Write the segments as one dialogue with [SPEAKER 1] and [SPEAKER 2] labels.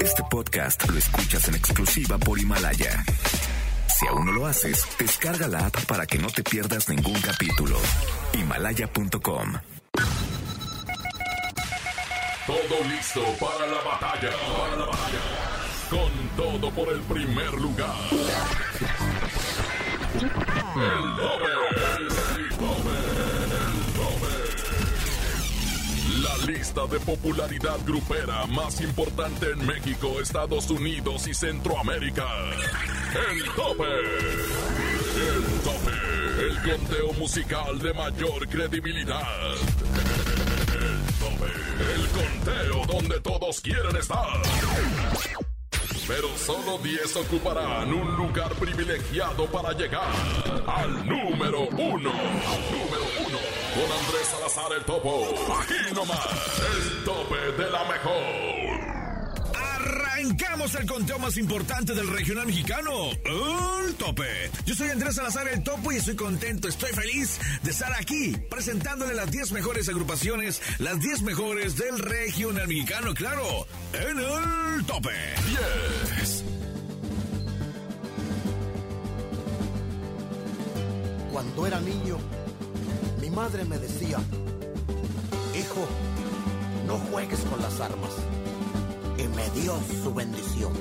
[SPEAKER 1] Este podcast lo escuchas en exclusiva por Himalaya. Si aún no lo haces, descarga la app para que no te pierdas ningún capítulo. Himalaya.com.
[SPEAKER 2] Todo listo para la batalla. Para la batalla. Con todo por el primer lugar. El doble. La lista de popularidad grupera más importante en México, Estados Unidos y Centroamérica. El tope. El tope. El conteo musical de mayor credibilidad. El tope. El conteo donde todos quieren estar. Pero solo 10 ocuparán un lugar privilegiado para llegar al número uno. Al número uno. Con Andrés Salazar el Topo. Aquí nomás. El tope de la mejor.
[SPEAKER 3] Arrancamos el conteo más importante del regional mexicano, el tope. Yo soy Andrés Salazar el Topo y estoy contento, estoy feliz de estar aquí presentándole las 10 mejores agrupaciones, las 10 mejores del regional mexicano, claro, en el tope.
[SPEAKER 2] 10.
[SPEAKER 4] Cuando era niño, mi madre me decía, hijo, no juegues con las armas. Me dio su bendición.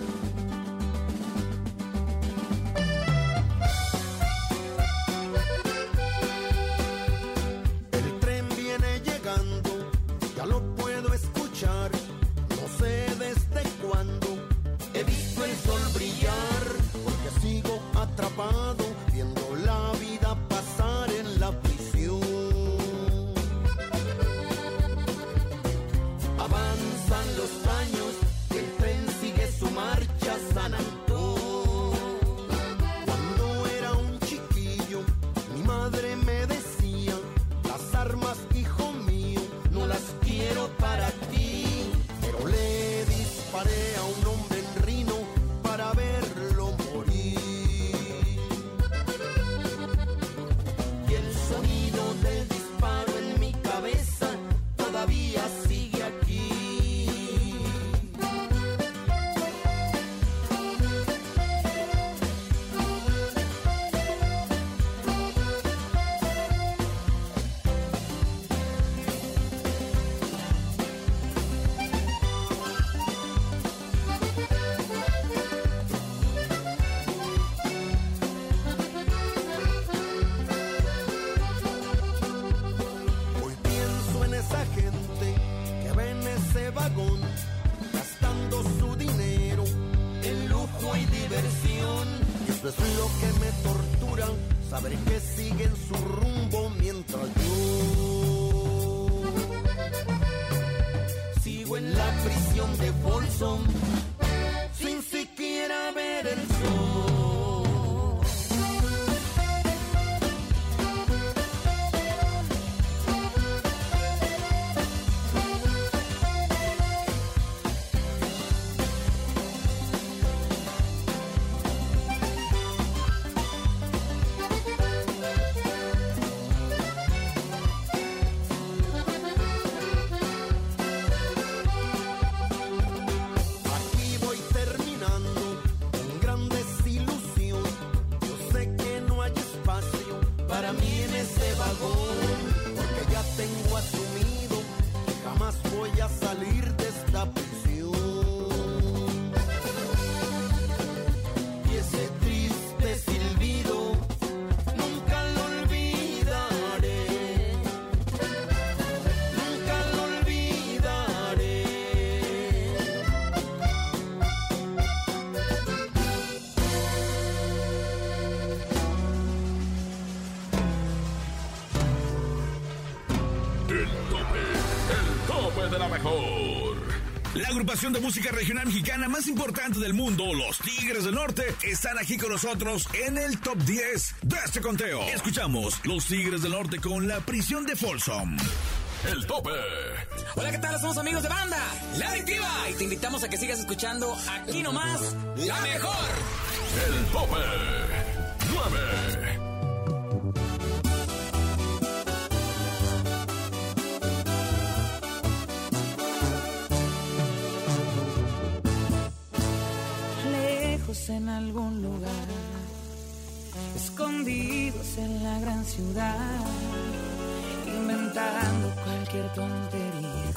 [SPEAKER 2] Mejor.
[SPEAKER 3] La agrupación de música regional mexicana más importante del mundo, los Tigres del Norte, están aquí con nosotros en el top 10 de este conteo. Escuchamos Los Tigres del Norte con la prisión de Folsom.
[SPEAKER 2] El tope.
[SPEAKER 5] Hola, ¿qué tal? Somos amigos de banda, La Adictiva. Y te invitamos a que sigas escuchando aquí nomás, la mejor.
[SPEAKER 2] El tope. 9.
[SPEAKER 6] inventando cualquier tontería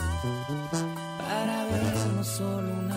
[SPEAKER 6] para vernos solo una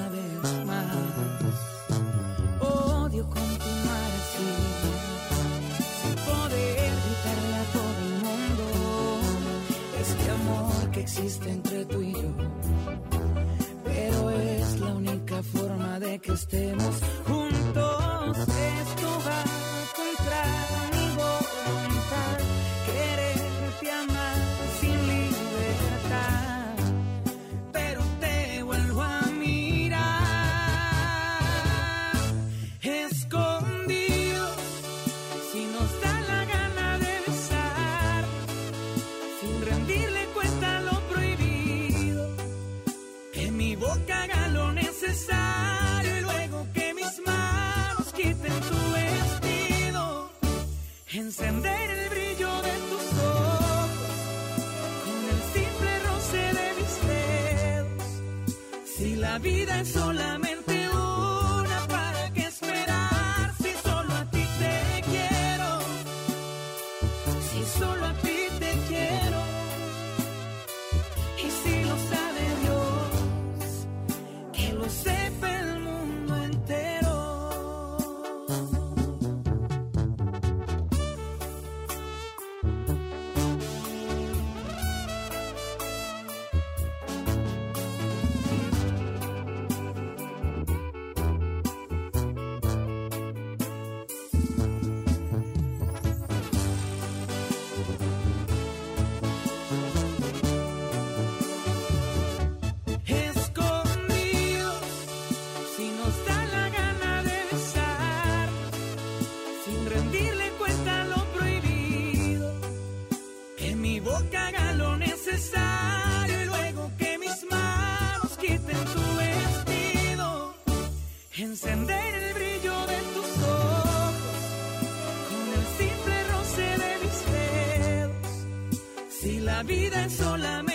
[SPEAKER 6] vida es solamente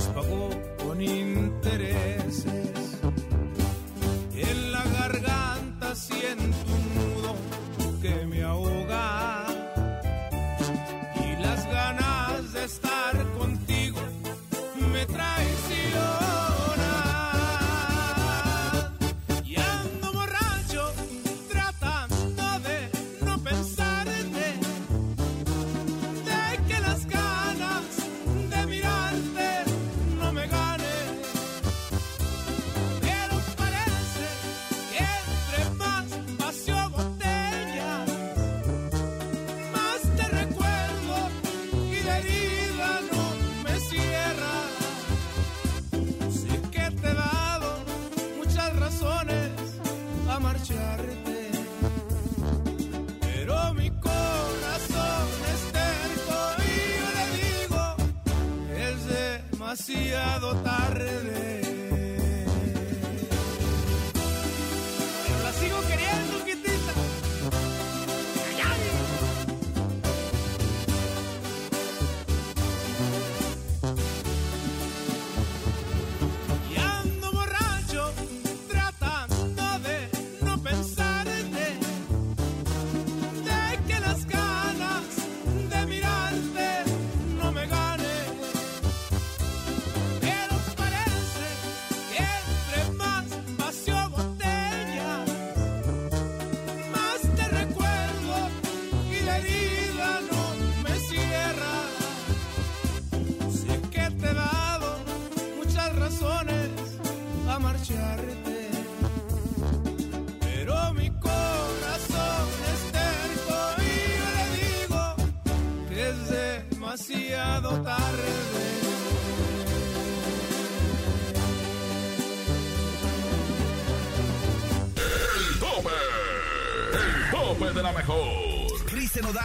[SPEAKER 7] las pagó con
[SPEAKER 3] interés.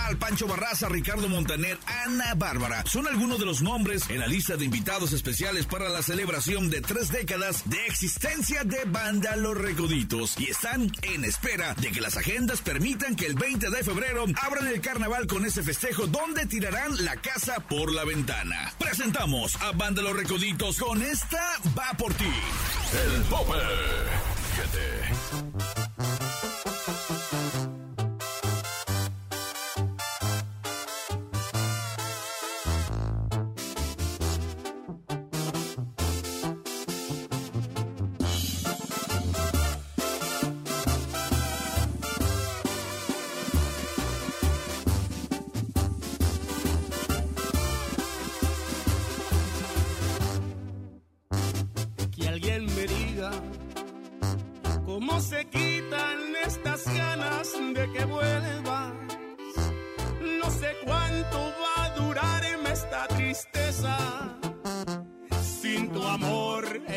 [SPEAKER 3] Nodal, Pancho Barraza, Ricardo Montaner, Ana Bárbara son algunos de los nombres en la lista de invitados especiales para la celebración de tres décadas de existencia de Banda Los Recoditos y están en espera de que las agendas permitan que el 20 de febrero abran el carnaval con ese festejo donde tirarán la casa por la ventana. Presentamos a Banda Los Recoditos con esta Va por ti.
[SPEAKER 2] El tope. Fíjate.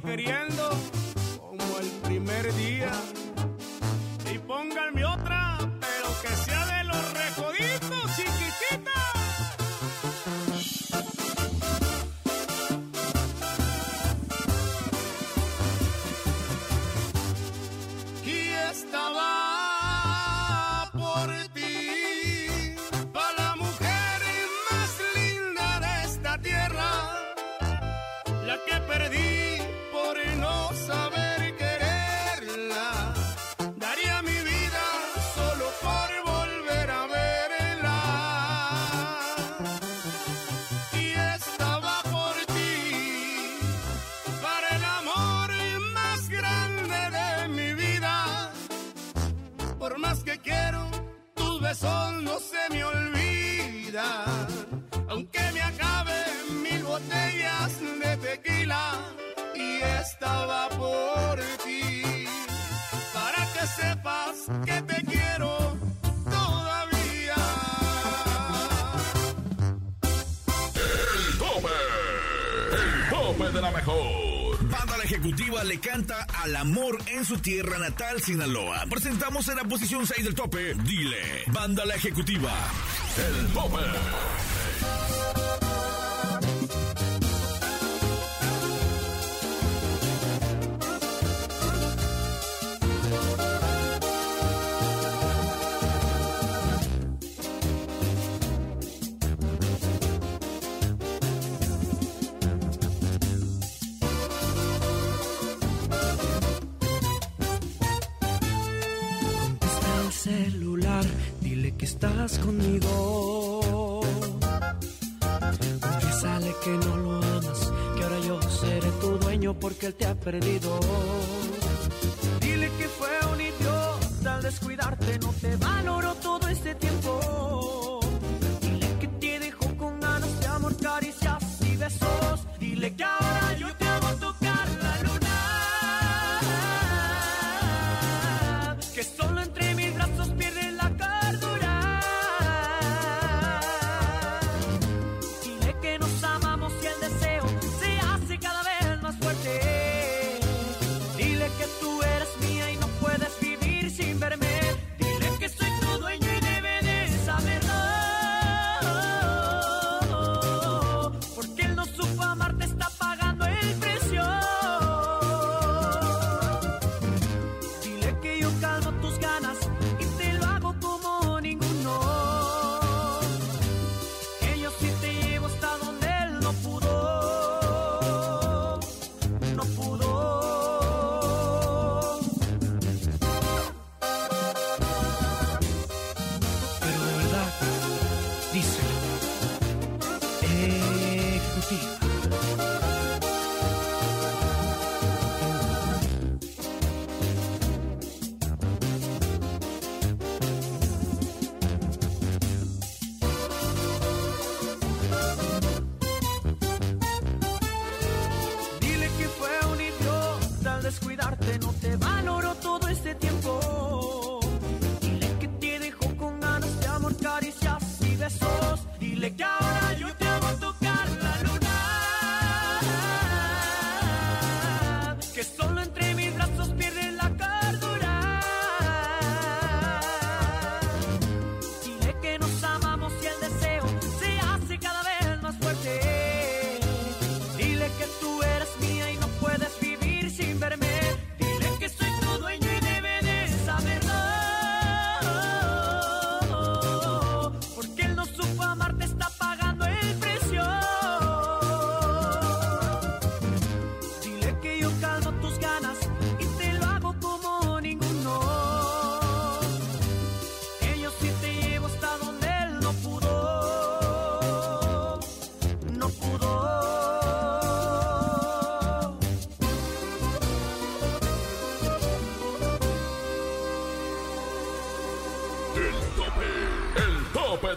[SPEAKER 7] queriendo como el primer día. Que te quiero todavía.
[SPEAKER 2] El tope. El tope de la mejor.
[SPEAKER 3] Banda La Ejecutiva le canta al amor en su tierra natal, Sinaloa. Presentamos en la posición 6 del tope. Dile, Banda La Ejecutiva.
[SPEAKER 2] El tope.
[SPEAKER 6] Perdido.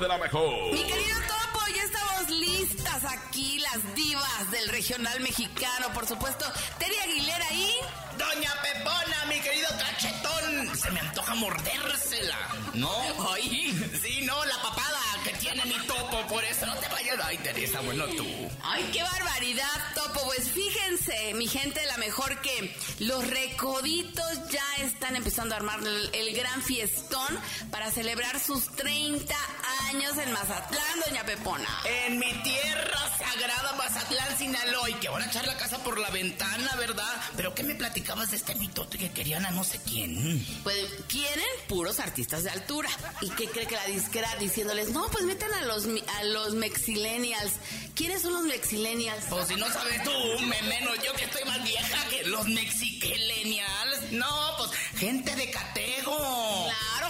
[SPEAKER 6] La
[SPEAKER 2] mejor.
[SPEAKER 8] Mi querido Topo, ya estamos listas aquí, las divas del regional mexicano, por supuesto. Terry Aguilera y...
[SPEAKER 9] Doña Pepona, mi querido cachetón, se me antoja mordérsela, ¿no? Ay, sí, no, la papada que tiene mi topo, por eso no te vayas. Ay, Teresa, bueno, tú.
[SPEAKER 8] ¡Ay, qué barbaridad, Topo! Pues fíjense, mi gente, la mejor que los recoditos ya están empezando a armar el, el gran fiestón para celebrar sus 30 años en Mazatlán, doña Pepona.
[SPEAKER 9] En mi tierra sagrada Mazatlán, Sinaloa, y que van a echar la casa por la ventana, ¿verdad? Pero ¿qué me platicabas de este mitote que querían a no sé quién?
[SPEAKER 8] Pues quieren puros artistas de altura. ¿Y qué cree que la disquera diciéndoles, no, pues metan a los, a los mexillennials? ¿Quiénes son los mexillennials?
[SPEAKER 9] Pues si no sabes tú, me menos yo que estoy más vieja los mexiquelenials. No, pues gente de catego.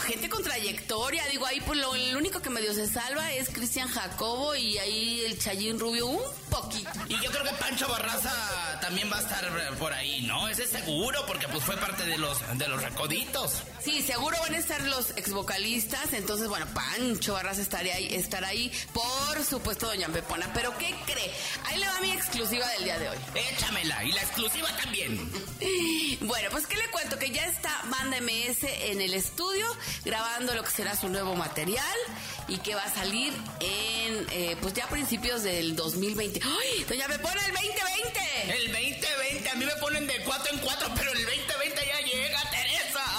[SPEAKER 8] Gente con trayectoria. Digo, ahí pues lo, el único que medio se salva es Cristian Jacobo y ahí el Chayín Rubio un poquito.
[SPEAKER 9] Y yo creo que Pancho Barraza también va a estar por ahí, ¿no? Ese es seguro, porque pues fue parte de los de los recoditos.
[SPEAKER 8] Sí, seguro van a estar los ex vocalistas. Entonces, bueno, Pancho Barras estaría ahí, estará ahí. Por supuesto, Doña Pepona. Pero ¿qué cree? Ahí le va mi exclusiva del día de hoy.
[SPEAKER 9] Échamela, y la exclusiva también.
[SPEAKER 8] Bueno, pues que le cuento que ya está Banda MS en el estudio grabando lo que será su nuevo material y que va a salir en, eh, pues ya a principios del 2020. ¡Ay! Doña Pepona, el 2020.
[SPEAKER 9] El 2020, a mí me ponen de cuatro en cuatro, pero el 2020 ya llega,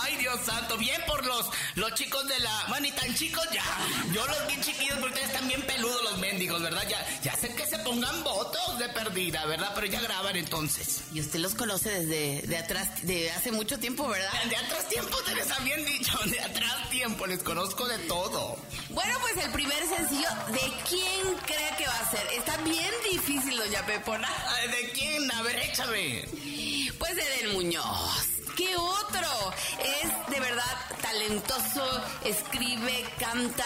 [SPEAKER 9] Ay, Dios santo, bien por los, los chicos de la... Bueno, y tan chicos ya. Yo los vi chiquillos, porque ustedes están bien peludos los mendigos, ¿verdad? Ya, ya sé que se pongan votos de perdida, ¿verdad? Pero ya graban entonces.
[SPEAKER 8] Y usted los conoce desde de atrás, de hace mucho tiempo, ¿verdad?
[SPEAKER 9] De atrás tiempo, Teresa, bien dicho. De atrás tiempo, les conozco de todo.
[SPEAKER 8] Bueno, pues el primer sencillo, ¿de quién cree que va a ser? Está bien difícil, doña Pepona.
[SPEAKER 9] ¿De quién? A ver, échame.
[SPEAKER 8] Pues de Del Muñoz. ¿Qué otro? Es de verdad talentoso, escribe, canta,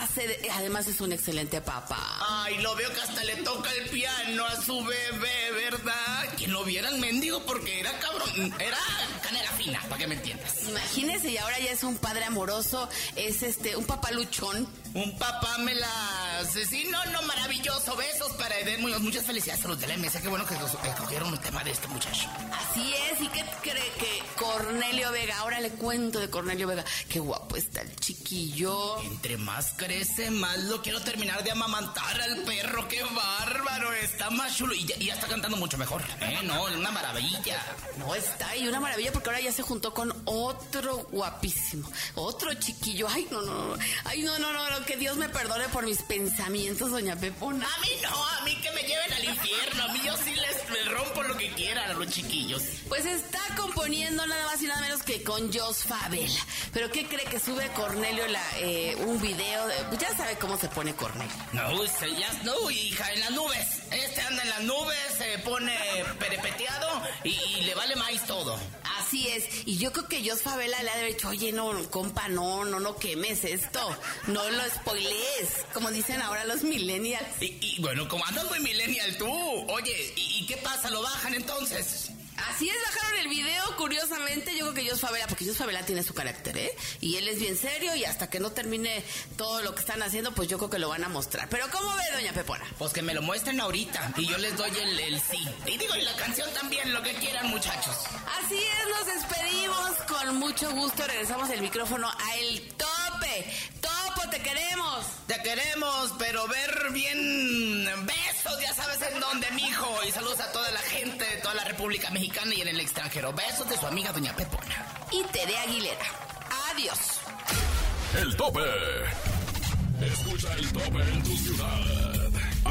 [SPEAKER 8] hace, de- además es un excelente papá.
[SPEAKER 9] Ay, lo veo que hasta le toca el piano a su bebé, ¿verdad? Quien lo viera el mendigo porque era cabrón, era canela fina, para que me entiendas.
[SPEAKER 8] Imagínese, y ahora ya es un padre amoroso, es este, un papaluchón.
[SPEAKER 9] Un papá me las... Sí, no, no, maravilloso. Besos para Eden Muñoz. Muchas felicidades a los de la MS. Qué bueno que escogieron un tema de este muchacho.
[SPEAKER 8] Así es, ¿y qué cree que Cornelio Vega? Ahora le cuento de Cornelio Vega. Qué guapo está el chiquillo.
[SPEAKER 9] Entre más crece, más lo quiero terminar de amamantar al perro. ¡Qué bárbaro! Está más chulo. Y ya, y ya está cantando mucho mejor. ¿Eh? No, una maravilla.
[SPEAKER 8] No está, y una maravilla porque ahora ya se juntó con otro guapísimo, otro chiquillo. Ay, no, no, no. Ay, no, no, no, no, que Dios me perdone por mis pensamientos, doña Pepona.
[SPEAKER 9] A mí no, a mí que me lleven al infierno. A mí yo sí les, les rompo lo que quieran a los chiquillos.
[SPEAKER 8] Pues está componiendo nada más y nada menos que con Jos Favela. Pero ¿qué cree que sube Cornelio la, eh, un video? de- pues ya sabe cómo se pone Cornelio.
[SPEAKER 9] No, ya no, hija, en las nubes. Este anda en las nubes, se pone perepeteado y, y le vale más todo.
[SPEAKER 8] Así es, y yo creo que Jos Favela le ha dicho, oye, no, compa, no, no, no quemes esto, no lo spoilees, como dicen ahora los millennials.
[SPEAKER 9] Y, y, bueno, como andas muy millennial tú. Oye, ¿y, y qué pasa? ¿Lo bajan entonces?
[SPEAKER 8] Así es, bajaron el video, curiosamente, yo creo que Jos Favela, porque Jos Favela tiene su carácter, ¿eh? Y él es bien serio y hasta que no termine todo lo que están haciendo, pues yo creo que lo van a mostrar. Pero ¿cómo ve, doña Pepona?
[SPEAKER 9] Pues que me lo muestren ahorita y yo les doy el, el sí. Y digo, y la canción también, lo que quieran, muchachos.
[SPEAKER 8] Así es, nos despedimos con mucho gusto, regresamos el micrófono a El Tope. Topo, te queremos.
[SPEAKER 9] Te queremos, pero ver bien besos, ya sabes en dónde, mijo. Y saludos a toda la gente de toda la República Mexicana y en el extranjero. Besos de su amiga Doña Pepona.
[SPEAKER 8] Y Tere Aguilera. Adiós.
[SPEAKER 2] El tope. Escucha el tope en tu ciudad.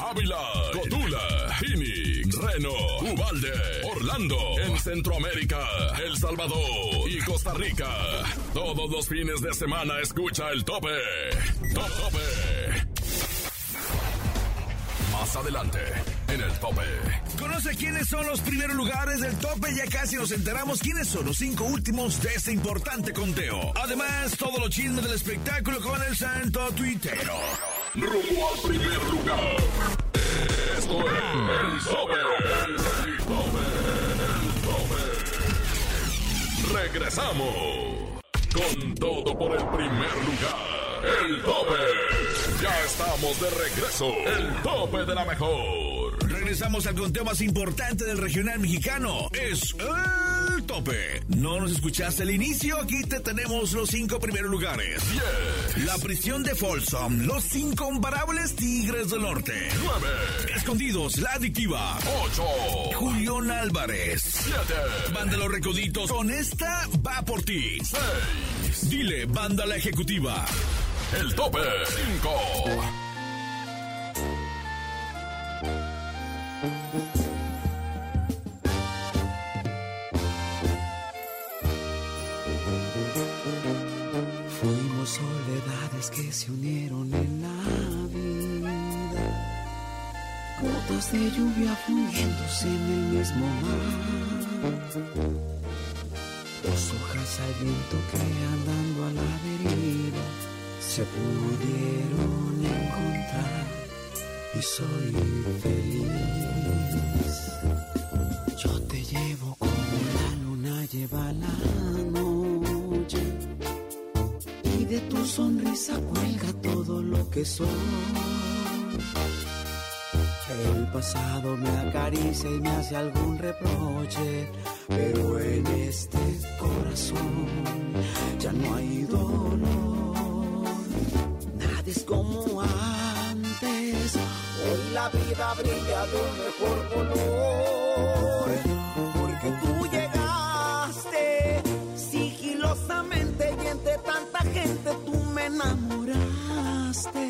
[SPEAKER 2] Ávila, Cotula, Phoenix, Reno, Ubalde, Orlando, en Centroamérica, El Salvador y Costa Rica. Todos los fines de semana escucha el tope. Top tope. Más adelante, en el tope.
[SPEAKER 3] Conoce quiénes son los primeros lugares del tope. Ya casi nos enteramos quiénes son los cinco últimos de este importante conteo. Además, todo lo chisme del espectáculo con el santo tuitero.
[SPEAKER 2] Rumbo al primer lugar. Esto es el tope. El tope. El. Regresamos. Con todo por el primer lugar. El tope. Ya estamos de regreso. El tope de la mejor.
[SPEAKER 3] Regresamos al conteo más importante del regional mexicano. Es el tope. ¿No nos escuchaste al inicio? Aquí te tenemos los cinco primeros lugares. La prisión de Folsom. Los cinco comparables Tigres del Norte.
[SPEAKER 2] 9.
[SPEAKER 3] Escondidos, La Adictiva.
[SPEAKER 2] 8.
[SPEAKER 3] Julián Álvarez.
[SPEAKER 2] 7.
[SPEAKER 3] Banda Los Recoditos. Con esta va por ti.
[SPEAKER 2] 6.
[SPEAKER 3] Dile, Banda La Ejecutiva.
[SPEAKER 2] El tope. 5.
[SPEAKER 4] Unieron en vida, gotas de lluvia fundiéndose en el mismo mar, dos hojas al viento que andando a la deriva se pudieron encontrar. Y soy feliz. Yo te llevo como la luna lleva la tu sonrisa cuelga todo lo que soy. El pasado me acaricia y me hace algún reproche, pero en este corazón ya no hay dolor. Nada es como antes, hoy la vida brilla de un mejor color, enamoraste.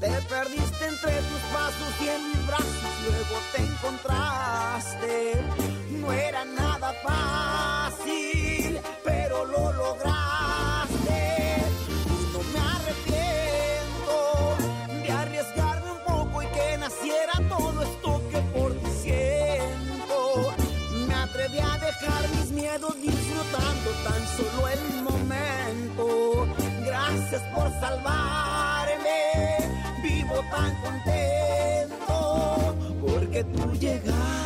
[SPEAKER 4] Te perdiste entre tus pasos y en mis brazos luego te encontraste. No era nada fácil, pero lo lograste. Y no me arrepiento de arriesgarme un poco y que naciera todo esto que por ti siento. Me atreví a dejar mis miedos disfrutando tan solo el momento. Gracias por salvarme, vivo tan contento porque tú llegaste.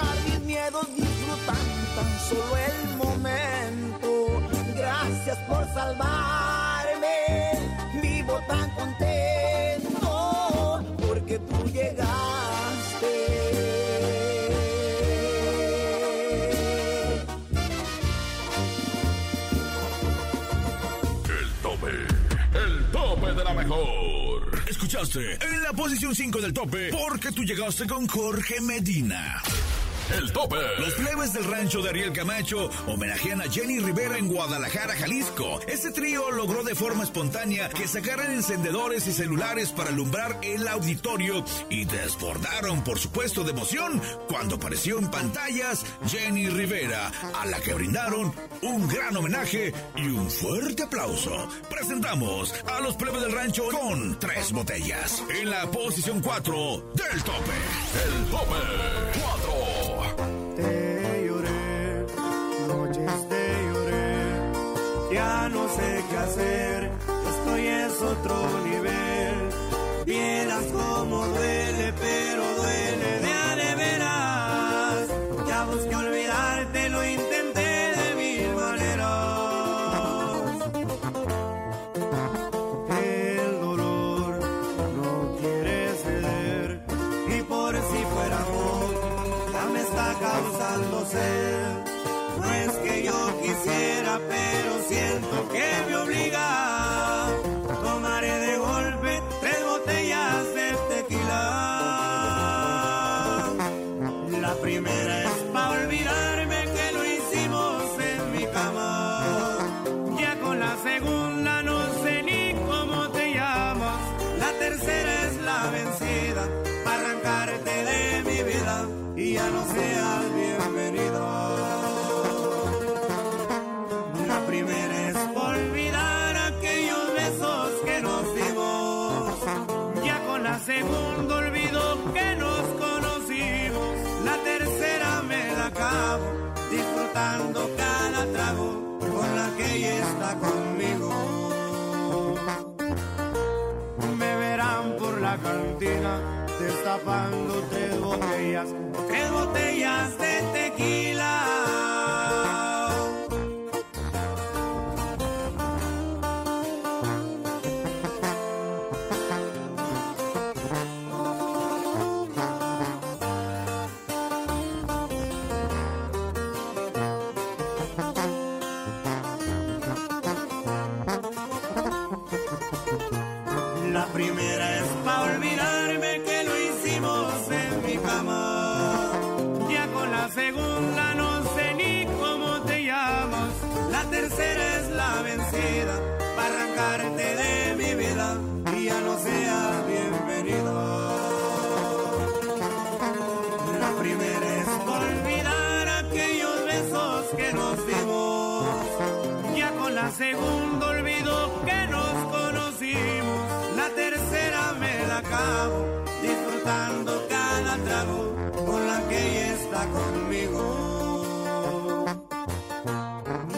[SPEAKER 4] Dejar mis miedos disfrutando tan solo el momento.
[SPEAKER 10] salvarme. Vivo tan contento porque tú llegaste.
[SPEAKER 2] El tope, el tope de la mejor.
[SPEAKER 3] Escuchaste en la posición 5 del tope porque tú llegaste con Jorge Medina.
[SPEAKER 2] El tope.
[SPEAKER 3] Los plebes del rancho de Ariel Camacho homenajean a Jenny Rivera en Guadalajara, Jalisco. Este trío logró de forma espontánea que sacaran encendedores y celulares para alumbrar el auditorio y desbordaron, por supuesto, de emoción cuando apareció en pantallas Jenny Rivera, a la que brindaron un gran homenaje y un fuerte aplauso. Presentamos a los plebes del rancho con tres botellas. En la posición 4 del tope.
[SPEAKER 2] El tope
[SPEAKER 10] no sé qué hacer, esto ya es otro nivel. Vieras cómo duele, primera es para olvidarme la cantina destapando tres botellas, tres botellas de segunda olvido que nos conocimos. La tercera me la acabo disfrutando cada trago con la que ella está conmigo.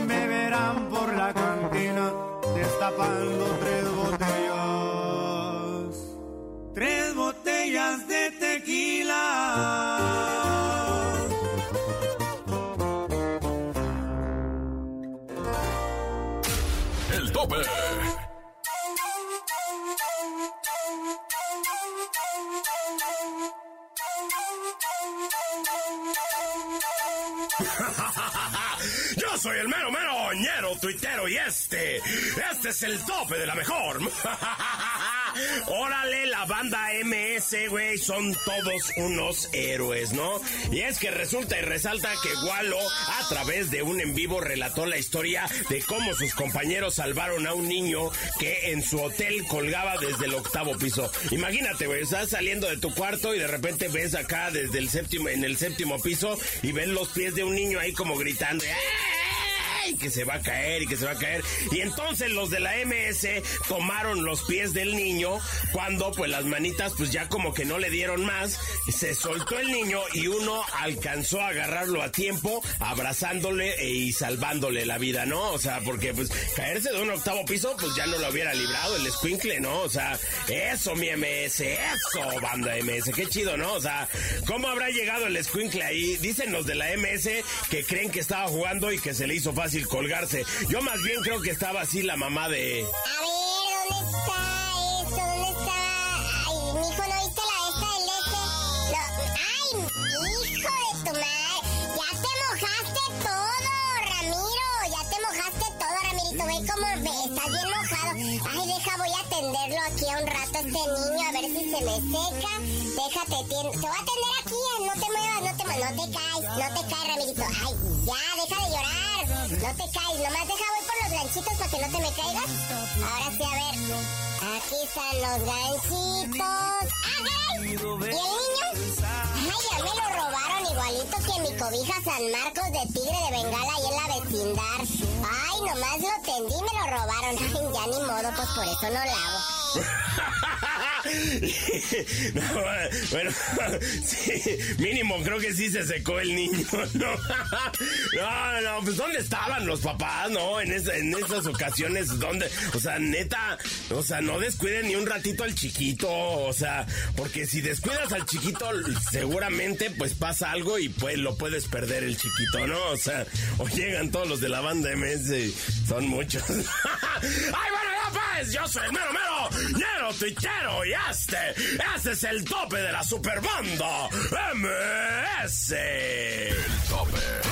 [SPEAKER 10] Me verán por la cantina destapando tres botellas. Tres botellas de tequila.
[SPEAKER 11] Este, este es el tope de la mejor. Órale, la banda MS, güey, son todos unos héroes, ¿no? Y es que resulta y resalta que Walo, a través de un en vivo, relató la historia de cómo sus compañeros salvaron a un niño que en su hotel colgaba desde el octavo piso. Imagínate, güey, estás saliendo de tu cuarto y de repente ves acá desde el séptimo, en el séptimo piso y ves los pies de un niño ahí como gritando. ¡Ay! que se va a caer y que se va a caer. Y entonces los de la MS tomaron los pies del niño cuando pues las manitas pues ya como que no le dieron más. Se soltó el niño y uno alcanzó a agarrarlo a tiempo, abrazándole e- y salvándole la vida, ¿no? O sea, porque pues caerse de un octavo piso pues ya no lo hubiera librado el squinkle, ¿no? O sea, eso mi MS, eso banda MS, qué chido, ¿no? O sea, ¿cómo habrá llegado el squinkle ahí? Dicen los de la MS que creen que estaba jugando y que se le hizo fácil fácil colgarse. Yo más bien creo que estaba así la mamá de...
[SPEAKER 12] A ver, ¿dónde está esto? ¿Dónde está? Ay, mijo, ¿no viste la esta del este? No. Ay, hijo de tu madre. Ya te mojaste todo, Ramiro. Ya te mojaste todo, Ramirito. Ve cómo ve, estás bien mojado. Ay, deja, voy a atenderlo aquí a un rato este niño, a ver si se me seca. Déjate, tien- te voy a atender aquí, no te muevas, no te, no te caes, no te caes, Ramirito. Ay, ya, deja de llorar. No te caes, nomás deja, voy por los ganchitos para que no te me caigas. Ahora sí, a ver. Aquí están los ganchitos. ¡Ay! ¿Y el niño? Ay, ya me lo robaron igualito que mi cobija San Marcos de Tigre de Bengala ahí en la vecindad. Ay, nomás lo tendí me lo robaron. Ya ni modo, pues por eso no lavo.
[SPEAKER 11] No, bueno, sí, mínimo creo que sí se secó el niño, ¿no? No, pues ¿dónde estaban los papás, no? En, esa- en esas ocasiones, ¿dónde? O sea, neta, o sea, no descuiden ni un ratito al chiquito, o sea, porque si descuidas al chiquito, seguramente pues pasa algo y pues lo puedes perder el chiquito, ¿no? O sea, o llegan todos los de la banda MS, son muchos. ¡Ay, bueno, ya pues! Yo soy mero mero, ñero tuitero y este, este es el tope de la superbanda MS. El tope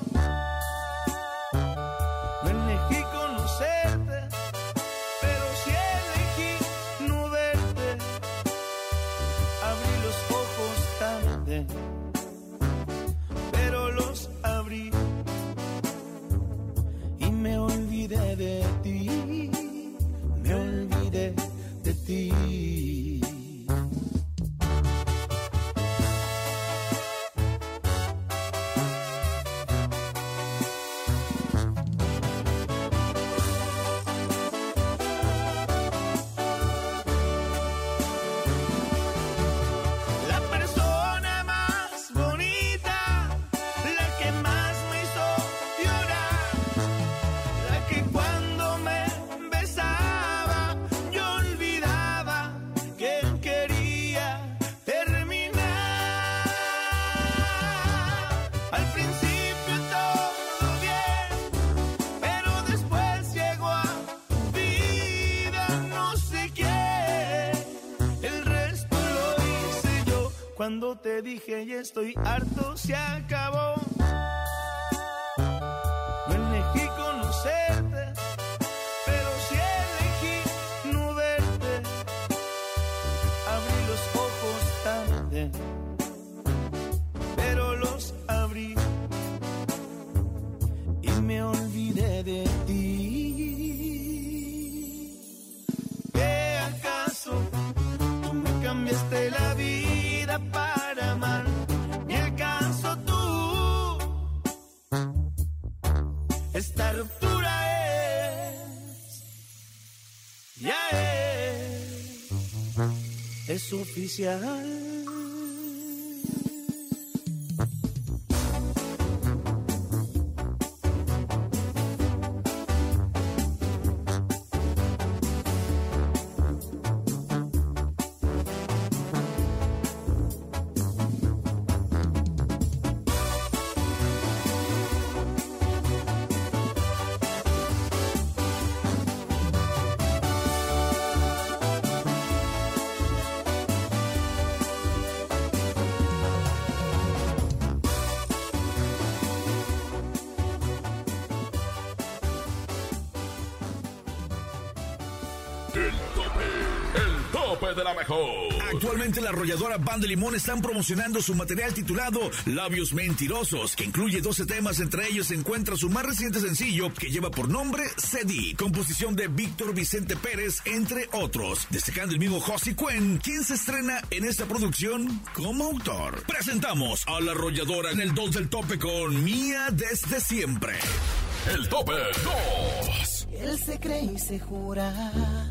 [SPEAKER 7] Dije ya estoy harto, se acabó. Es
[SPEAKER 2] de la mejor.
[SPEAKER 3] Actualmente la arrolladora Banda Limón están promocionando su material titulado Labios Mentirosos, que incluye 12 temas, entre ellos se encuentra su más reciente sencillo que lleva por nombre CD, composición de Víctor Vicente Pérez, entre otros, destacando el mismo Josie Cuen, quien se estrena en esta producción como autor. Presentamos a la arrolladora en el 2 del tope con Mía desde siempre.
[SPEAKER 2] El tope 2.
[SPEAKER 13] Él se cree y se jura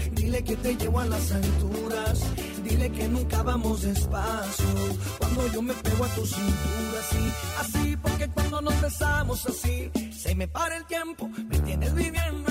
[SPEAKER 13] Dile que te llevo a las alturas. Dile que nunca vamos despacio. Cuando yo me pego a tu cintura, sí. Así, porque cuando nos besamos así, se me para el tiempo. Me tienes viviendo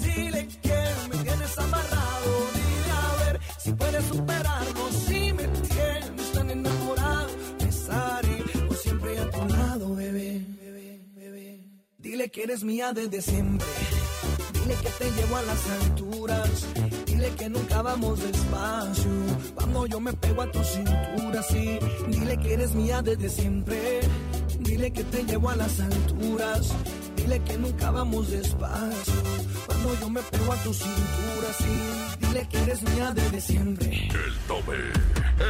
[SPEAKER 13] Dile que eres mía desde siempre. Dile que te llevo a las alturas. Dile que nunca vamos despacio. Cuando yo me pego a tu cintura, sí. Dile que eres mía desde siempre. Dile que te llevo a las alturas. Dile que nunca vamos despacio. Cuando yo me pego a tu cintura, sí. Dile que eres mía desde siempre.
[SPEAKER 2] El tope,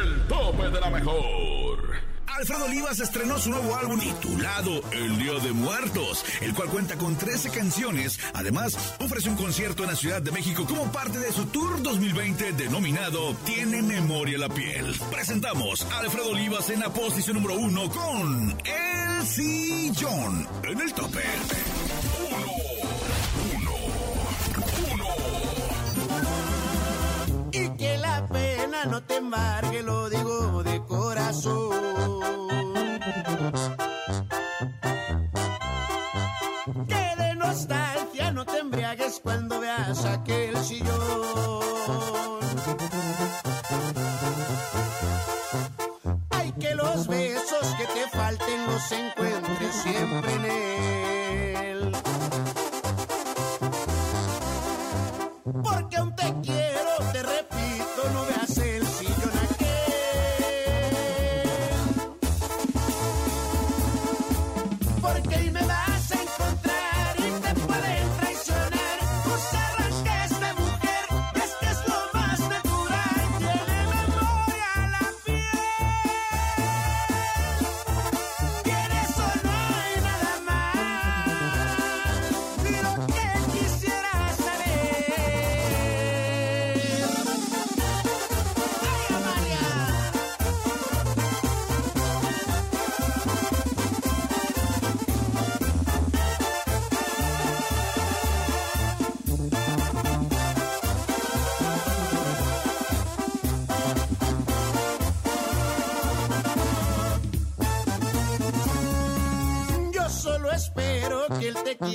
[SPEAKER 2] el tope de la mejor.
[SPEAKER 3] Alfredo Olivas estrenó su nuevo álbum titulado El Día de Muertos, el cual cuenta con 13 canciones. Además, ofrece un concierto en la Ciudad de México como parte de su tour 2020 denominado Tiene Memoria la Piel. Presentamos a Alfredo Olivas en la posición número uno con El Sillón en el tope.
[SPEAKER 4] Y que la no te embargue, lo digo de corazón.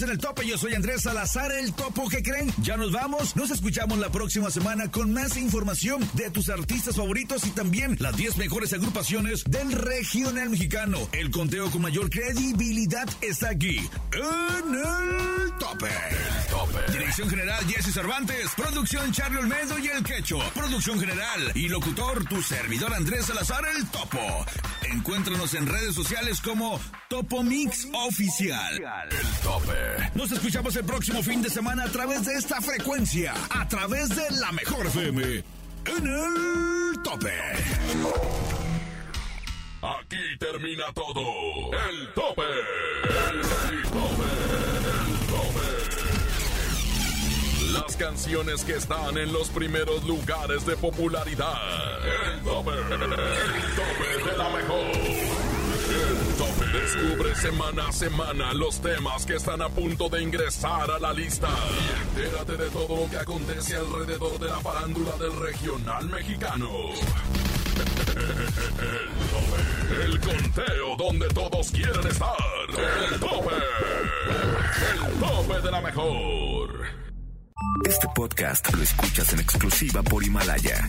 [SPEAKER 7] En
[SPEAKER 2] el tope,
[SPEAKER 3] yo soy Andrés Salazar, el topo que creen. Ya nos vamos, nos escuchamos la próxima semana con más información de tus artistas favoritos y también las 10 mejores agrupaciones del regional mexicano. El conteo con mayor credibilidad está aquí, en el tope. Dirección general Jesse Cervantes, producción Charlie Olmedo y el Quecho, producción general y locutor tu servidor Andrés Salazar, el topo. Encuéntranos en redes sociales como Topo Mix Oficial.
[SPEAKER 2] El tope.
[SPEAKER 3] Nos escuchamos el próximo fin de semana a través de esta frecuencia, a través de la mejor FM. En el tope.
[SPEAKER 2] Aquí termina todo. El tope. El tope. El tope. Las canciones que están en los primeros lugares de popularidad. El tope. El tope de la mejor. Descubre semana a semana los temas que están a punto de ingresar a la lista. Y entérate de todo lo que acontece alrededor de la farándula del regional mexicano. El tope. El conteo donde todos quieren estar. El tope. El tope de la mejor.
[SPEAKER 1] Este podcast lo escuchas en exclusiva por Himalaya.